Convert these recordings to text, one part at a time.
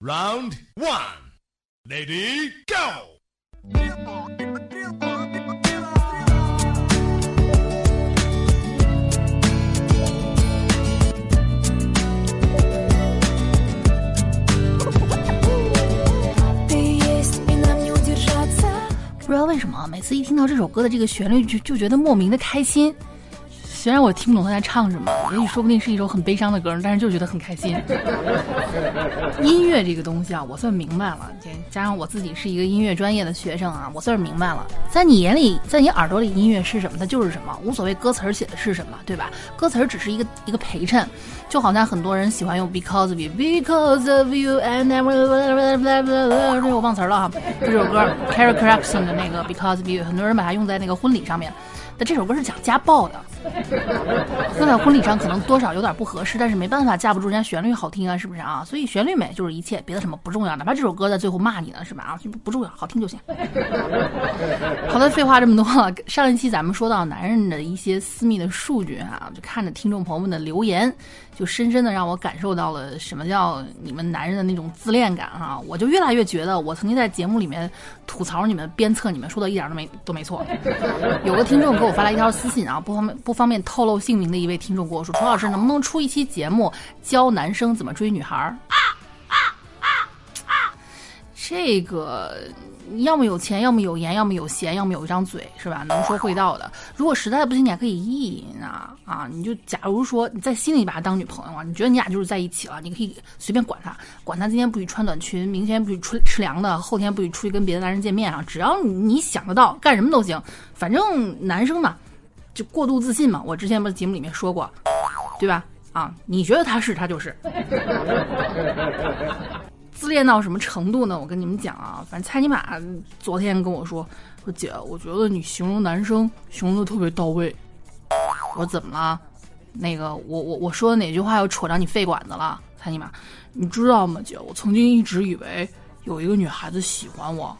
Round one, lady, go. 不知道为什么，每次一听到这首歌的这个旋律，就就觉得莫名的开心。虽然我听不懂他在唱什么，也许说不定是一首很悲伤的歌，但是就觉得很开心。音乐这个东西啊，我算明白了，加上我自己是一个音乐专业的学生啊，我算是明白了。在你眼里，在你耳朵里，音乐是什么，它就是什么，无所谓歌词写的是什么，对吧？歌词只是一个一个陪衬，就好像很多人喜欢用 Because of You，Because of You and never，我忘词了哈。这首歌 Carrie Clarkson 的那个 Because of You，很多人把它用在那个婚礼上面。但这首歌是讲家暴的，用在婚礼上可能多少有点不合适，但是没办法，架不住人家旋律好听啊，是不是啊？所以旋律美就是一切，别的什么不重要，哪怕这首歌在最后骂你呢，是吧？啊，不不重要，好听就行。好的，废话这么多了。上一期咱们说到男人的一些私密的数据哈，就看着听众朋友们的留言，就深深的让我感受到了什么叫你们男人的那种自恋感哈。我就越来越觉得，我曾经在节目里面吐槽你们、鞭策你们，说的一点都没都没错。有个听众给我发来一条私信啊，不方便不方便透露姓名的一位听众跟我说：“楚老师，能不能出一期节目教男生怎么追女孩儿？”这个要么有钱，要么有颜，要么有闲，要么有一张嘴，是吧？能说会道的。如果实在不行，你还可以意淫啊啊！你就假如说你在心里把她当女朋友啊，你觉得你俩就是在一起了，你可以随便管她，管她今天不许穿短裙，明天不许出吃凉的，后天不许出去跟别的男人见面啊！只要你想得到，干什么都行。反正男生嘛，就过度自信嘛。我之前不是节目里面说过，对吧？啊，你觉得他是，他就是。自恋到什么程度呢？我跟你们讲啊，反正蔡尼玛昨天跟我说说姐，我觉得你形容男生形容的特别到位。我说怎么了？那个我我我说的哪句话又戳着你肺管子了？蔡尼玛，你知道吗，姐？我曾经一直以为有一个女孩子喜欢我。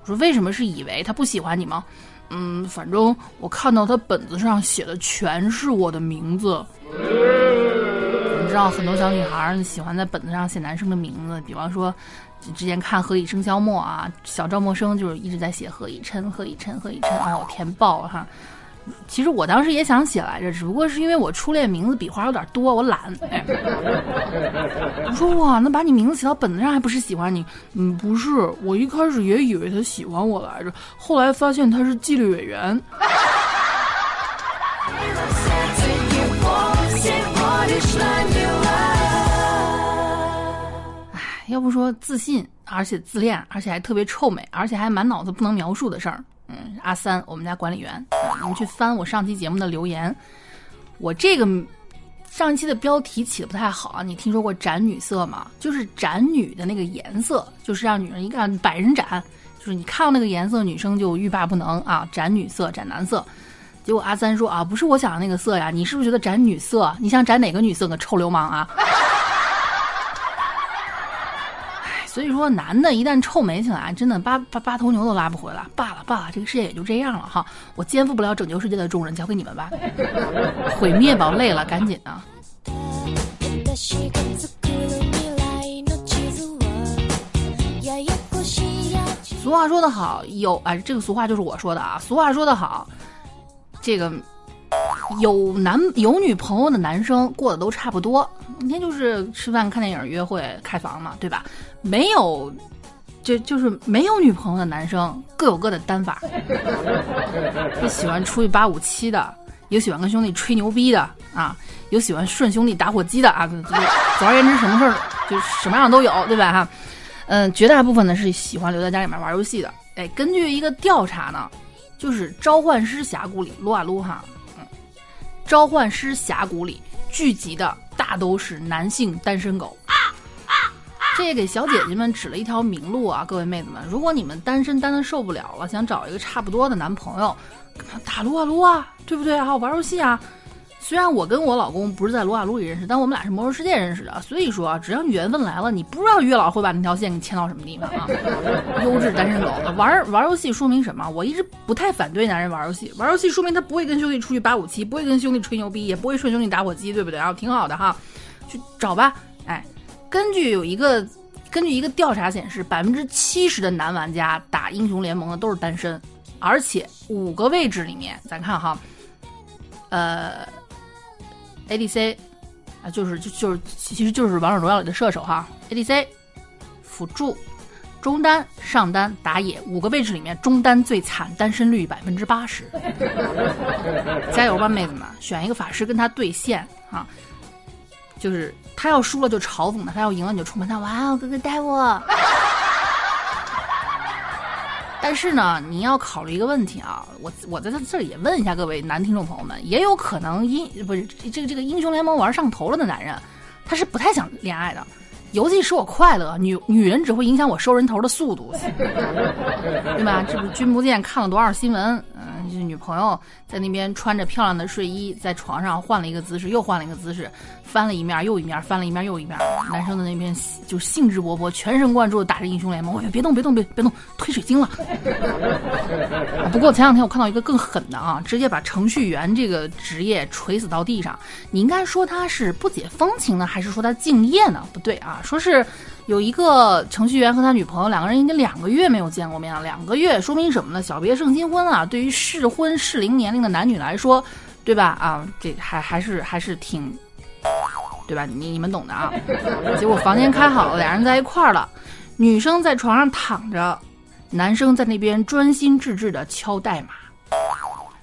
我说为什么是以为她不喜欢你吗？嗯，反正我看到他本子上写的全是我的名字。你知道很多小女孩喜欢在本子上写男生的名字，比方说，之前看《何以笙箫默》啊，小赵默笙就是一直在写何以琛、何以琛、何以琛，哎，我，填爆了哈。其实我当时也想写来着，只不过是因为我初恋名字笔画有点多，我懒。我说哇，那把你名字写到本子上还不是喜欢你？嗯，不是，我一开始也以为他喜欢我来着，后来发现他是纪律委员。哎要不说自信，而且自恋，而且还特别臭美，而且还满脑子不能描述的事儿。嗯，阿三，我们家管理员，你们去翻我上期节目的留言。我这个上一期的标题起的不太好啊，你听说过斩女色吗？就是斩女的那个颜色，就是让女人一看百人斩，就是你看到那个颜色，女生就欲罢不能啊。斩女色，斩男色。结果阿三说啊，不是我想的那个色呀，你是不是觉得斩女色？你想斩哪个女色？个臭流氓啊！所以说，男的一旦臭美起来，真的八八八头牛都拉不回来。罢了罢了，这个世界也就这样了哈。我肩负不了拯救世界的重任，交给你们吧。毁灭吧，累了，赶紧啊！俗话说得好，有哎，这个俗话就是我说的啊。俗话说得好，这个。有男有女朋友的男生过得都差不多，每天就是吃饭、看电影、约会、开房嘛，对吧？没有，就就是没有女朋友的男生各有各的单法，有喜欢出去八五七的，有喜欢跟兄弟吹牛逼的啊，有喜欢顺兄弟打火机的啊，总而言之，什么事儿就什么样都有，对吧？哈，嗯，绝大部分呢是喜欢留在家里面玩游戏的。哎，根据一个调查呢，就是《召唤师峡谷》里撸啊撸哈。召唤师峡谷里聚集的大都是男性单身狗，这也给小姐姐们指了一条明路啊！各位妹子们，如果你们单身单的受不了了，想找一个差不多的男朋友，打撸啊撸啊，对不对啊？玩游戏啊！虽然我跟我老公不是在撸啊撸里认识，但我们俩是魔兽世界认识的。所以说，只要你缘分来了，你不知道月老会把那条线给牵到什么地方啊！优质单身狗玩玩游戏说明什么？我一直不太反对男人玩游戏，玩游戏说明他不会跟兄弟出去八五七，不会跟兄弟吹牛逼，也不会顺兄弟打火机，对不对？然后挺好的哈，去找吧。哎，根据有一个根据一个调查显示，百分之七十的男玩家打英雄联盟的都是单身，而且五个位置里面，咱看哈，呃，ADC 啊，就是就就是其实就是王者荣耀里的射手哈，ADC 辅助。中单、上单、打野五个位置里面，中单最惨，单身率百分之八十。加油吧，妹子们！选一个法师跟他对线啊，就是他要输了就嘲讽他，他要赢了你就冲他。哇哦，哥哥带我！但是呢，你要考虑一个问题啊，我我在这里也问一下各位男听众朋友们，也有可能英不是这个这个英雄联盟玩上头了的男人，他是不太想恋爱的。游戏使我快乐，女女人只会影响我收人头的速度，对吧？这不君不见看了多少新闻？就是女朋友在那边穿着漂亮的睡衣，在床上换了一个姿势，又换了一个姿势，翻了一面又一面，翻了一面又一面。男生的那边就兴致勃勃、全神贯注的打着英雄联盟。我别动，别动，别别动，推水晶了。不过前两天我看到一个更狠的啊，直接把程序员这个职业锤死到地上。你应该说他是不解风情呢，还是说他敬业呢？不对啊。说是有一个程序员和他女朋友两个人已经两个月没有见过面了，两个月说明什么呢？小别胜新婚啊！对于适婚适龄年龄的男女来说，对吧？啊，这还还是还是挺，对吧？你你们懂的啊。结果房间开好了，俩人在一块儿了，女生在床上躺着，男生在那边专心致志的敲代码。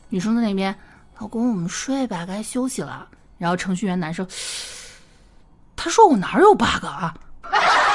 女生在那边，老公，我们睡吧，该休息了。然后程序员男生。他说我哪有 bug 啊？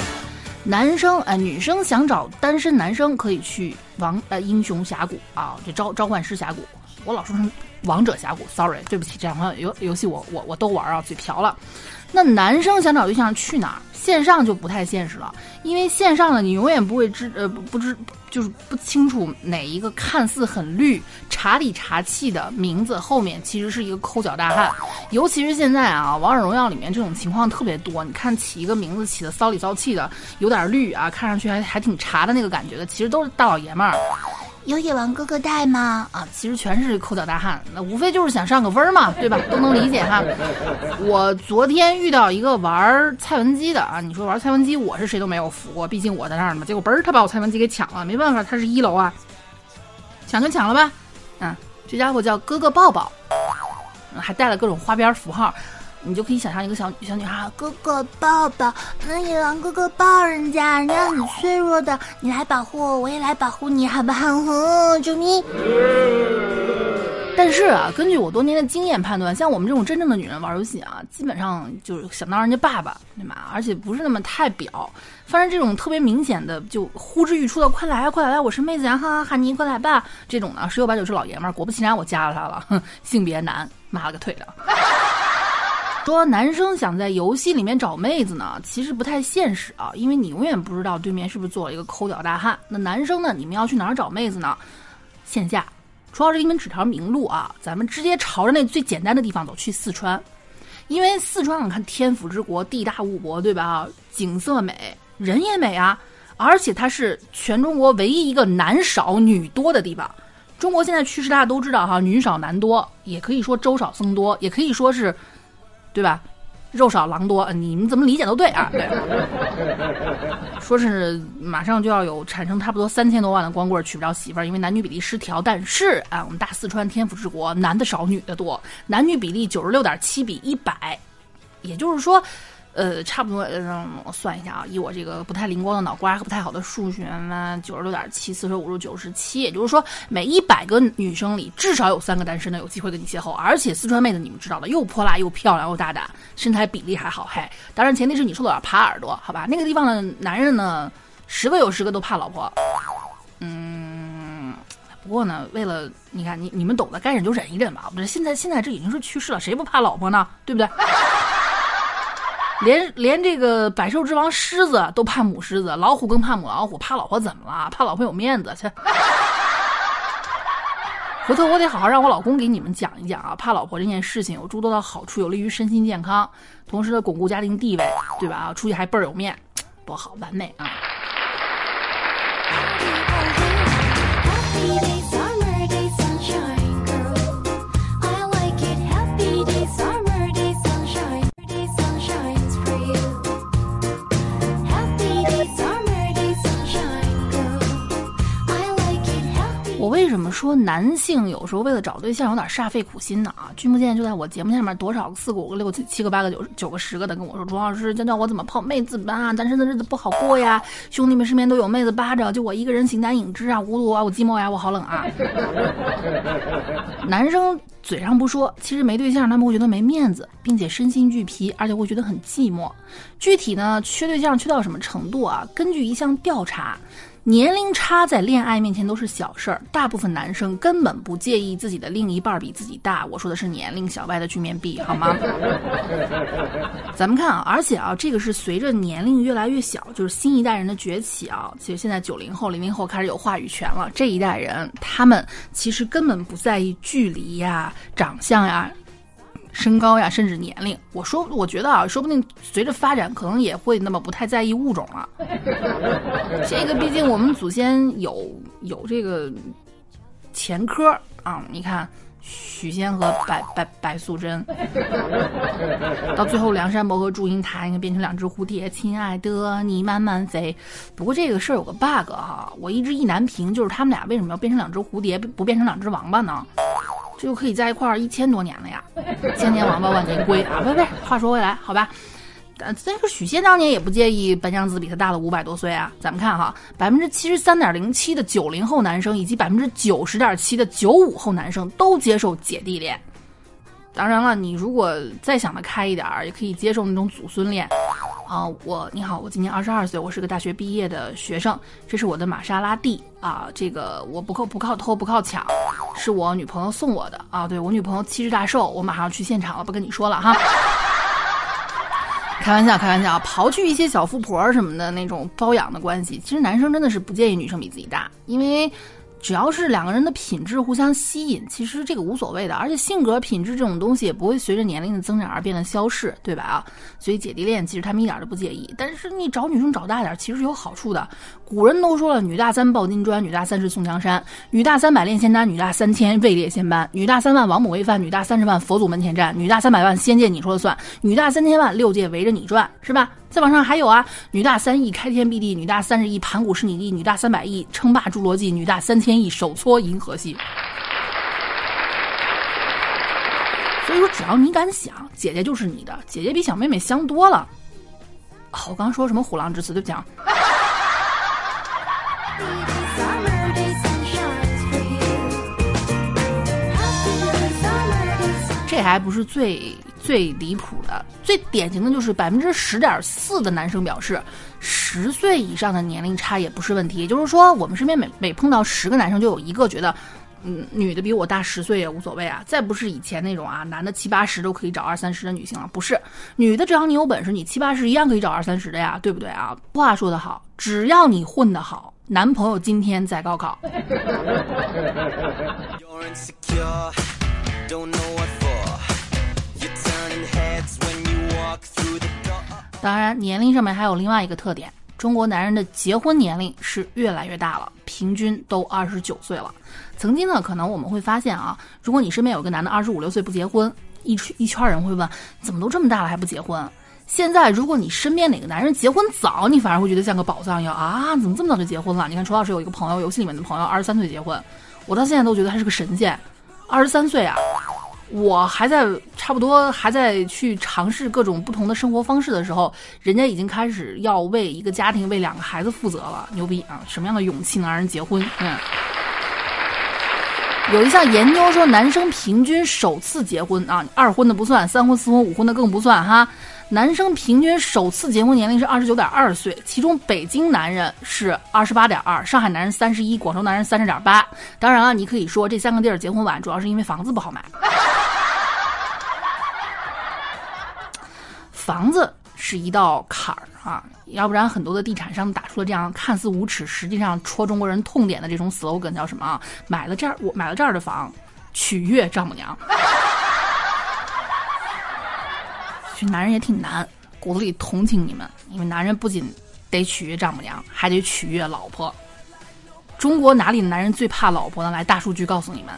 男生呃，女生想找单身男生可以去王呃英雄峡谷啊，这召召唤师峡谷。我老说成王者峡谷，sorry，对不起，这两款游游戏我我我都玩啊，嘴瓢了。那男生想找对象去哪儿？线上就不太现实了，因为线上呢，你永远不会知呃不知就是不清楚哪一个看似很绿、茶里茶气的名字后面其实是一个抠脚大汉。尤其是现在啊，王者荣耀里面这种情况特别多。你看起一个名字起的骚里骚气的，有点绿啊，看上去还还挺茶的那个感觉的，其实都是大老爷们儿。有野王哥哥带吗？啊，其实全是抠脚大汉，那无非就是想上个分嘛，对吧？都能理解哈。我昨天遇到一个玩蔡文姬的啊，你说玩蔡文姬，我是谁都没有服过，毕竟我在那儿嘛。结果嘣儿，他把我蔡文姬给抢了，没办法，他是一楼啊，抢就抢了吧。嗯，这家伙叫哥哥抱抱，还带了各种花边符号。你就可以想象一个小小女孩，哥哥抱抱，那野狼哥哥抱人家，人家很脆弱的，你来保护我，我也来保护你，好不好？救命！但是啊，根据我多年的经验判断，像我们这种真正的女人玩游戏啊，基本上就是想当人家爸爸，对吗？而且不是那么太表，反正这种特别明显的，就呼之欲出的，快来啊，快来，我是妹子呀，哈哈，哈尼，快来吧，这种呢，十有八九是老爷们儿。果不其然，我加了他了，哼，性别男，妈了个腿的。说男生想在游戏里面找妹子呢，其实不太现实啊，因为你永远不知道对面是不是做了一个抠脚大汉。那男生呢，你们要去哪儿找妹子呢？线下，主要是给你们指条明路啊，咱们直接朝着那最简单的地方走，去四川。因为四川，你看天府之国，地大物博，对吧？景色美，人也美啊，而且它是全中国唯一一个男少女多的地方。中国现在趋势大家都知道哈，女少男多，也可以说粥少僧多，也可以说是。对吧？肉少狼多，你们怎么理解都对啊。对，说是马上就要有产生差不多三千多万的光棍娶不着媳妇儿，因为男女比例失调。但是啊，我们大四川天府之国，男的少，女的多，男女比例九十六点七比一百，也就是说。呃，差不多，让我算一下啊，以我这个不太灵光的脑瓜和不太好的数学呢，九十六点七四舍五入九十七，也就是说，每一百个女生里至少有三个单身的有机会跟你邂逅。而且四川妹子你们知道的，又泼辣又漂亮又大胆，身材比例还好，嘿，当然前提是你受得了耙耳朵，好吧？那个地方的男人呢，十个有十个都怕老婆。嗯，不过呢，为了你看你你们懂得，该忍就忍一忍吧。不是，现在现在这已经是趋势了，谁不怕老婆呢？对不对？连连这个百兽之王狮子都怕母狮子，老虎更怕母老虎。怕老婆怎么了？怕老婆有面子去。回头我得好好让我老公给你们讲一讲啊，怕老婆这件事情有诸多的好处，有利于身心健康，同时呢巩固家庭地位，对吧？出去还倍儿有面，多好，完美啊！为什么说男性有时候为了找对象有点煞费苦心呢？啊，君不见就在我节目下面多少个四个五个六个七个八个九九个十个的跟我说，朱老师教教我怎么泡妹子吧，单身的日子不好过呀，兄弟们身边都有妹子扒着，就我一个人形单影只啊，孤独啊，我寂寞呀，我好冷啊。男生嘴上不说，其实没对象他们会觉得没面子，并且身心俱疲，而且会觉得很寂寞。具体呢，缺对象缺到什么程度啊？根据一项调查。年龄差在恋爱面前都是小事儿，大部分男生根本不介意自己的另一半比自己大。我说的是年龄，小外的去面壁好吗？咱们看啊，而且啊，这个是随着年龄越来越小，就是新一代人的崛起啊。其实现在九零后、零零后开始有话语权了，这一代人他们其实根本不在意距离呀、长相呀。身高呀，甚至年龄，我说，我觉得啊，说不定随着发展，可能也会那么不太在意物种了。这个毕竟我们祖先有有这个前科啊，你看许仙和白白白素贞，到最后梁山伯和祝英台，应该变成两只蝴蝶，亲爱的你慢慢飞。不过这个事儿有个 bug 哈，我一直意难平，就是他们俩为什么要变成两只蝴蝶，不变成两只王八呢？就可以在一块儿一千多年了呀，千年王八万年龟啊！不不，话说回来，好吧，但但是许仙当年也不介意白娘子比他大了五百多岁啊。咱们看哈，百分之七十三点零七的九零后男生以及百分之九十点七的九五后男生都接受姐弟恋。当然了，你如果再想得开一点儿，也可以接受那种祖孙恋。啊，我你好，我今年二十二岁，我是个大学毕业的学生。这是我的玛莎拉蒂啊，这个我不靠不靠偷不靠抢，是我女朋友送我的啊。对我女朋友七十大寿，我马上去现场了，不跟你说了哈。开玩笑，开玩笑，刨去一些小富婆什么的那种包养的关系，其实男生真的是不介意女生比自己大，因为。只要是两个人的品质互相吸引，其实这个无所谓的。而且性格品质这种东西也不会随着年龄的增长而变得消逝，对吧？啊，所以姐弟恋其实他们一点都不介意。但是你找女生找大点，其实有好处的。古人都说了，女大三抱金砖，女大三十送江山，女大三百炼仙丹，女大三千位列仙班，女大三万王母喂饭，女大三十万佛祖门前站，女大三百万仙界你说了算，女大三千万六界围着你转，是吧？再往上还有啊，女大三亿开天辟地，女大三十亿盘古是你弟，女大三百亿称霸侏罗纪，女大三千亿手搓银河系。所以说，只要你敢想，姐姐就是你的，姐姐比小妹妹香多了。我刚说什么虎狼之词？对不起啊。这还不是最。最离谱的、最典型的就是百分之十点四的男生表示，十岁以上的年龄差也不是问题。也就是说，我们身边每每碰到十个男生，就有一个觉得，嗯，女的比我大十岁也无所谓啊。再不是以前那种啊，男的七八十都可以找二三十的女性了，不是，女的只要你有本事，你七八十一样可以找二三十的呀，对不对啊？话说得好，只要你混得好，男朋友今天在高考。当然，年龄上面还有另外一个特点，中国男人的结婚年龄是越来越大了，平均都二十九岁了。曾经呢，可能我们会发现啊，如果你身边有个男的二十五六岁不结婚，一一圈人会问，怎么都这么大了还不结婚？现在，如果你身边哪个男人结婚早，你反而会觉得像个宝藏一样啊，怎么这么早就结婚了？你看，楚老师有一个朋友，游戏里面的朋友，二十三岁结婚，我到现在都觉得他是个神仙，二十三岁啊。我还在差不多还在去尝试各种不同的生活方式的时候，人家已经开始要为一个家庭、为两个孩子负责了，牛逼啊！什么样的勇气能让人结婚？嗯，有一项研究说，男生平均首次结婚啊，二婚的不算，三婚、四婚、五婚的更不算哈。男生平均首次结婚年龄是二十九点二岁，其中北京男人是二十八点二，上海男人三十一，广州男人三十点八。当然了，你可以说这三个地儿结婚晚，主要是因为房子不好买。房子是一道坎儿啊，要不然很多的地产商打出了这样看似无耻，实际上戳中国人痛点的这种 slogan 叫什么？买了这儿我买了这儿的房，取悦丈母娘。其实男人也挺难，骨子里同情你们，因为男人不仅得取悦丈母娘，还得取悦老婆。中国哪里的男人最怕老婆呢？来，大数据告诉你们。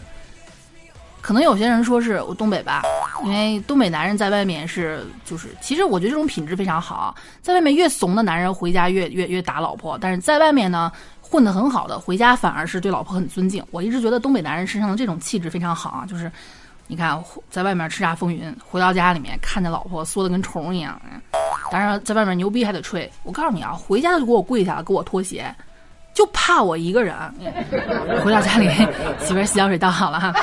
可能有些人说是我东北吧，因为东北男人在外面是就是，其实我觉得这种品质非常好，在外面越怂的男人回家越越越打老婆，但是在外面呢混得很好的回家反而是对老婆很尊敬。我一直觉得东北男人身上的这种气质非常好啊，就是你看在外面叱咤风云，回到家里面看见老婆缩得跟虫一样，当然在外面牛逼还得吹。我告诉你啊，回家就给我跪下了，给我脱鞋，就怕我一个人。回到家里，媳妇洗脚水倒好了哈。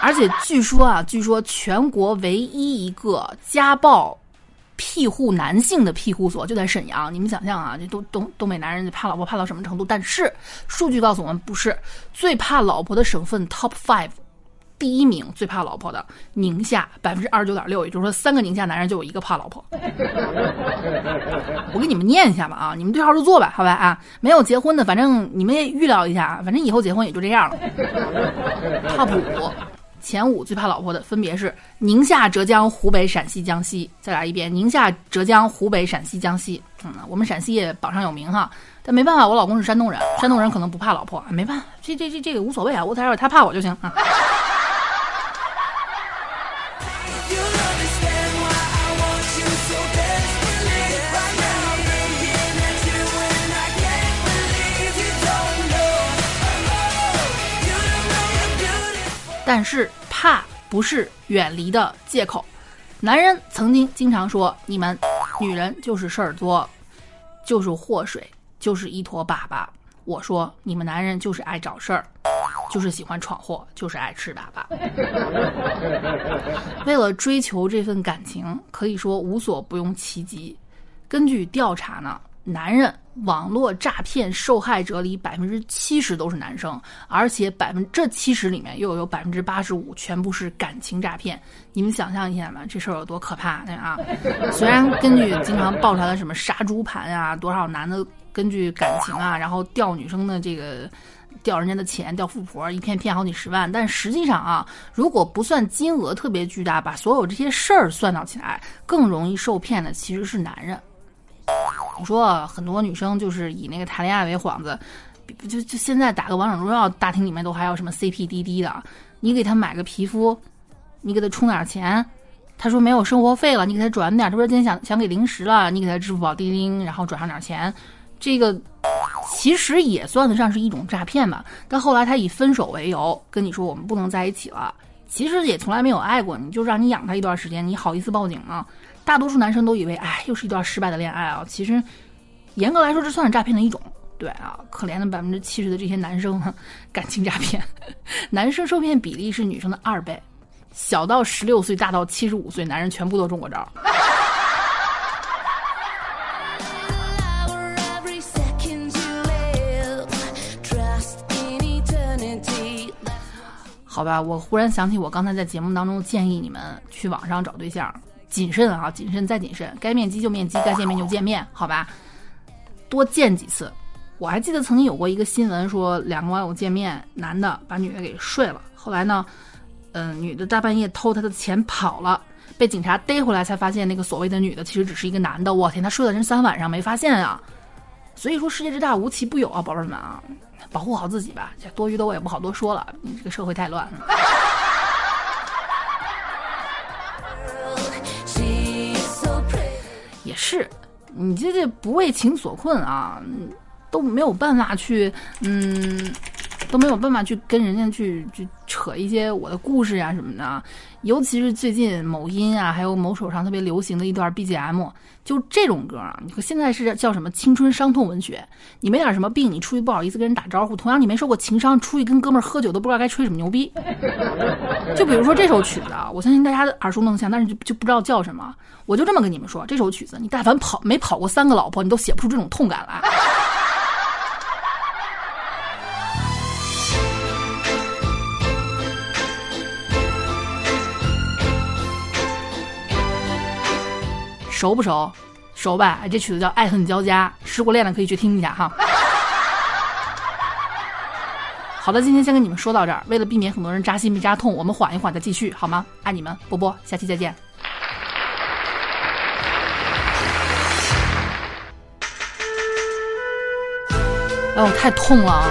而且据说啊，据说全国唯一一个家暴庇护男性的庇护所就在沈阳。你们想象啊，这东东东北男人怕老婆怕到什么程度？但是数据告诉我们，不是最怕老婆的省份 top five，第一名最怕老婆的宁夏百分之二十九点六，也就是说三个宁夏男人就有一个怕老婆。我给你们念一下吧啊，你们对号入座吧，好吧啊，没有结婚的，反正你们也预料一下，反正以后结婚也就这样了。top 五。前五最怕老婆的分别是宁夏、浙江、湖北、陕西、江西。再来一遍，宁夏、浙江、湖北、陕西、江西。嗯，我们陕西也榜上有名哈，但没办法，我老公是山东人，山东人可能不怕老婆，没办法，这这这这个无所谓啊，我才要他怕我就行啊。但是怕不是远离的借口。男人曾经经常说：“你们女人就是事儿多，就是祸水，就是一坨粑粑。”我说：“你们男人就是爱找事儿，就是喜欢闯祸，就是爱吃粑粑。”为了追求这份感情，可以说无所不用其极。根据调查呢。男人网络诈骗受害者里百分之七十都是男生，而且百分这七十里面又有百分之八十五全部是感情诈骗。你们想象一下吧，这事儿有多可怕？对啊，虽然根据经常爆出来的什么杀猪盘啊，多少男的根据感情啊，然后钓女生的这个钓人家的钱，钓富婆，一骗骗好几十万，但实际上啊，如果不算金额特别巨大，把所有这些事儿算到起来，更容易受骗的其实是男人。你说很多女生就是以那个谈恋爱为幌子，就就现在打个王者荣耀，大厅里面都还有什么 CP 滴滴的，你给他买个皮肤，你给他充点钱，他说没有生活费了，你给他转点，他说今天想想给零食了，你给他支付宝钉钉，然后转上点钱，这个其实也算得上是一种诈骗吧。但后来他以分手为由跟你说我们不能在一起了，其实也从来没有爱过你，就让你养他一段时间，你好意思报警吗？大多数男生都以为，哎，又是一段失败的恋爱啊！其实，严格来说，这算是诈骗的一种。对啊，可怜的百分之七十的这些男生，感情诈骗，男生受骗比例是女生的二倍。小到十六岁，大到七十五岁，男人全部都中过招。好吧，我忽然想起，我刚才在节目当中建议你们去网上找对象。谨慎啊，谨慎再谨慎，该面基就面基，该见面就见面，好吧？多见几次。我还记得曾经有过一个新闻，说两个网友见面，男的把女的给睡了，后来呢，嗯，女的大半夜偷他的钱跑了，被警察逮回来，才发现那个所谓的女的其实只是一个男的。我天，他睡了人三晚上没发现啊！所以说世界之大无奇不有啊，宝贝们啊，保护好自己吧。这多余的我也不好多说了，这个社会太乱了。是，你这这不为情所困啊，都没有办法去，嗯，都没有办法去跟人家去去一些我的故事呀什么的。尤其是最近某音啊，还有某手上特别流行的一段 BGM，就这种歌啊，你说现在是叫什么青春伤痛文学？你没点什么病，你出去不好意思跟人打招呼；同样，你没受过情伤，出去跟哥们儿喝酒都不知道该吹什么牛逼。就比如说这首曲子啊，我相信大家耳熟能详，但是就就不知道叫什么。我就这么跟你们说，这首曲子，你但凡跑没跑过三个老婆，你都写不出这种痛感来。熟不熟？熟吧？这曲子叫《爱恨交加》，失过恋的可以去听一下哈。好的，今天先跟你们说到这儿。为了避免很多人扎心被扎痛，我们缓一缓再继续，好吗？爱你们，波波，下期再见。哎呦，太痛了啊！